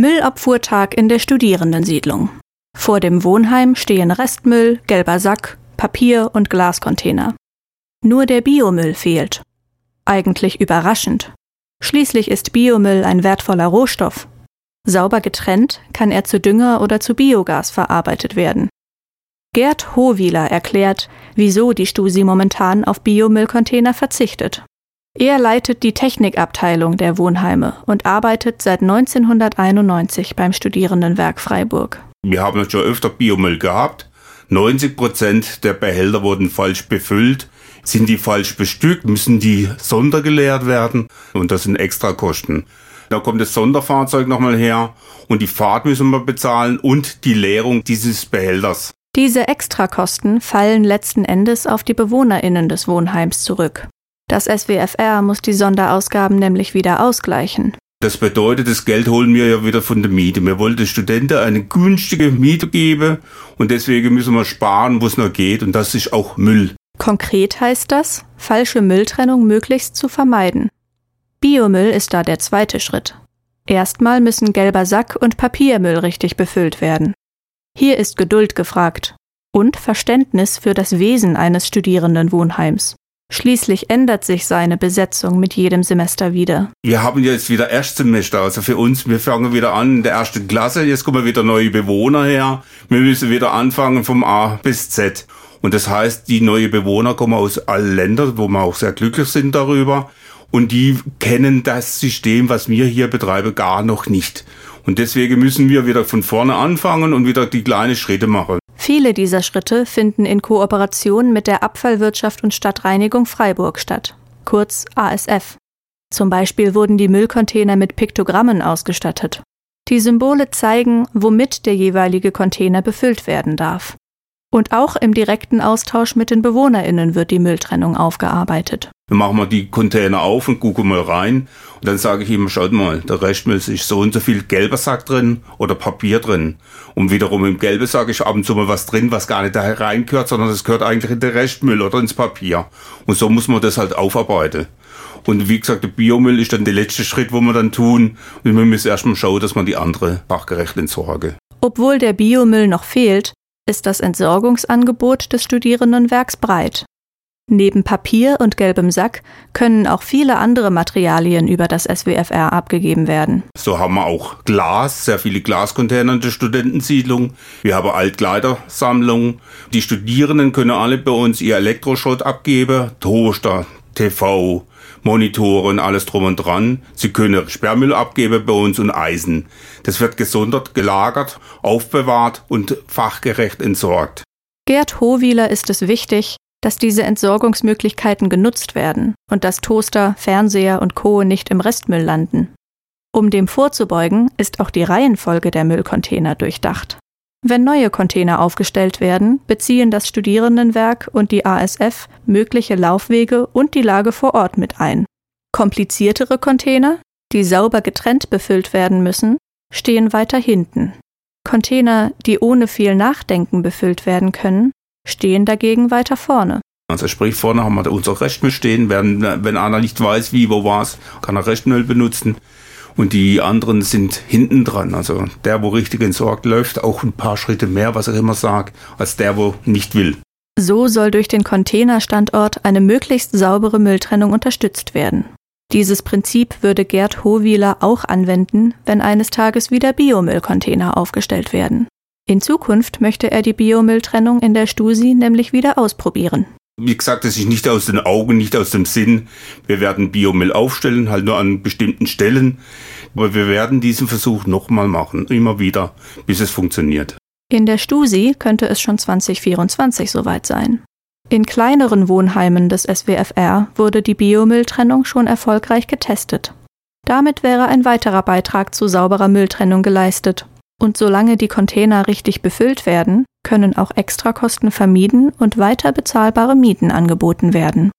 Müllabfuhrtag in der Studierendensiedlung. Vor dem Wohnheim stehen Restmüll, gelber Sack, Papier und Glascontainer. Nur der Biomüll fehlt. Eigentlich überraschend. Schließlich ist Biomüll ein wertvoller Rohstoff. Sauber getrennt kann er zu Dünger oder zu Biogas verarbeitet werden. Gerd Hohwieler erklärt, wieso die Stusi momentan auf Biomüllcontainer verzichtet. Er leitet die Technikabteilung der Wohnheime und arbeitet seit 1991 beim Studierendenwerk Freiburg. Wir haben schon öfter Biomüll gehabt. 90 Prozent der Behälter wurden falsch befüllt. Sind die falsch bestückt, müssen die sondergeleert werden und das sind extra Kosten. Da kommt das Sonderfahrzeug nochmal her und die Fahrt müssen wir bezahlen und die Leerung dieses Behälters. Diese Extrakosten fallen letzten Endes auf die BewohnerInnen des Wohnheims zurück. Das SWFR muss die Sonderausgaben nämlich wieder ausgleichen. Das bedeutet, das Geld holen wir ja wieder von der Miete. Wir wollen den Studenten eine günstige Miete geben und deswegen müssen wir sparen, wo es noch geht und das ist auch Müll. Konkret heißt das, falsche Mülltrennung möglichst zu vermeiden. Biomüll ist da der zweite Schritt. Erstmal müssen gelber Sack und Papiermüll richtig befüllt werden. Hier ist Geduld gefragt und Verständnis für das Wesen eines Studierendenwohnheims. Schließlich ändert sich seine Besetzung mit jedem Semester wieder. Wir haben jetzt wieder Erstsemester, also für uns, wir fangen wieder an in der ersten Klasse, jetzt kommen wieder neue Bewohner her, wir müssen wieder anfangen vom A bis Z. Und das heißt, die neuen Bewohner kommen aus allen Ländern, wo wir auch sehr glücklich sind darüber. Und die kennen das System, was wir hier betreiben, gar noch nicht. Und deswegen müssen wir wieder von vorne anfangen und wieder die kleinen Schritte machen. Viele dieser Schritte finden in Kooperation mit der Abfallwirtschaft und Stadtreinigung Freiburg statt, kurz ASF. Zum Beispiel wurden die Müllcontainer mit Piktogrammen ausgestattet. Die Symbole zeigen, womit der jeweilige Container befüllt werden darf. Und auch im direkten Austausch mit den BewohnerInnen wird die Mülltrennung aufgearbeitet. Dann machen wir die Container auf und gucken mal rein. Und dann sage ich immer, schaut mal, der Restmüll ist so und so viel gelber Sack drin oder Papier drin. Und wiederum im gelben Sack ist ab und zu mal was drin, was gar nicht da reingehört, sondern das gehört eigentlich in den Restmüll oder ins Papier. Und so muss man das halt aufarbeiten. Und wie gesagt, der Biomüll ist dann der letzte Schritt, wo wir dann tun. Und wir müssen erstmal schauen, dass man die andere fachgerecht entsorge. Obwohl der Biomüll noch fehlt, ist das Entsorgungsangebot des Studierendenwerks breit. Neben Papier und gelbem Sack können auch viele andere Materialien über das SWFR abgegeben werden. So haben wir auch Glas, sehr viele Glascontainer in der Studentensiedlung. Wir haben Altkleidersammlungen. Die Studierenden können alle bei uns ihr Elektroschrott abgeben, Toaster, TV, Monitore und alles drum und dran. Sie können Sperrmüll abgeben bei uns und Eisen. Das wird gesondert gelagert, aufbewahrt und fachgerecht entsorgt. Gerd Hohwieler ist es wichtig, dass diese Entsorgungsmöglichkeiten genutzt werden und dass Toaster, Fernseher und Co. nicht im Restmüll landen. Um dem vorzubeugen, ist auch die Reihenfolge der Müllcontainer durchdacht. Wenn neue Container aufgestellt werden, beziehen das Studierendenwerk und die ASF mögliche Laufwege und die Lage vor Ort mit ein. Kompliziertere Container, die sauber getrennt befüllt werden müssen, stehen weiter hinten. Container, die ohne viel Nachdenken befüllt werden können, stehen dagegen weiter vorne. Also sprich, vorne haben wir unser Restmüll stehen, wenn, wenn einer nicht weiß, wie, wo war's, kann er Restmüll benutzen. Und die anderen sind hinten dran. Also der, wo richtig entsorgt läuft, auch ein paar Schritte mehr, was ich immer sage, als der, wo nicht will. So soll durch den Containerstandort eine möglichst saubere Mülltrennung unterstützt werden. Dieses Prinzip würde Gerd Hohwieler auch anwenden, wenn eines Tages wieder Biomüllcontainer aufgestellt werden. In Zukunft möchte er die Biomülltrennung in der Stusi nämlich wieder ausprobieren. Wie gesagt, das ist nicht aus den Augen, nicht aus dem Sinn. Wir werden Biomüll aufstellen, halt nur an bestimmten Stellen. Aber wir werden diesen Versuch nochmal machen, immer wieder, bis es funktioniert. In der Stusi könnte es schon 2024 soweit sein. In kleineren Wohnheimen des SWFR wurde die Biomülltrennung schon erfolgreich getestet. Damit wäre ein weiterer Beitrag zu sauberer Mülltrennung geleistet und solange die Container richtig befüllt werden, können auch Extrakosten vermieden und weiter bezahlbare Mieten angeboten werden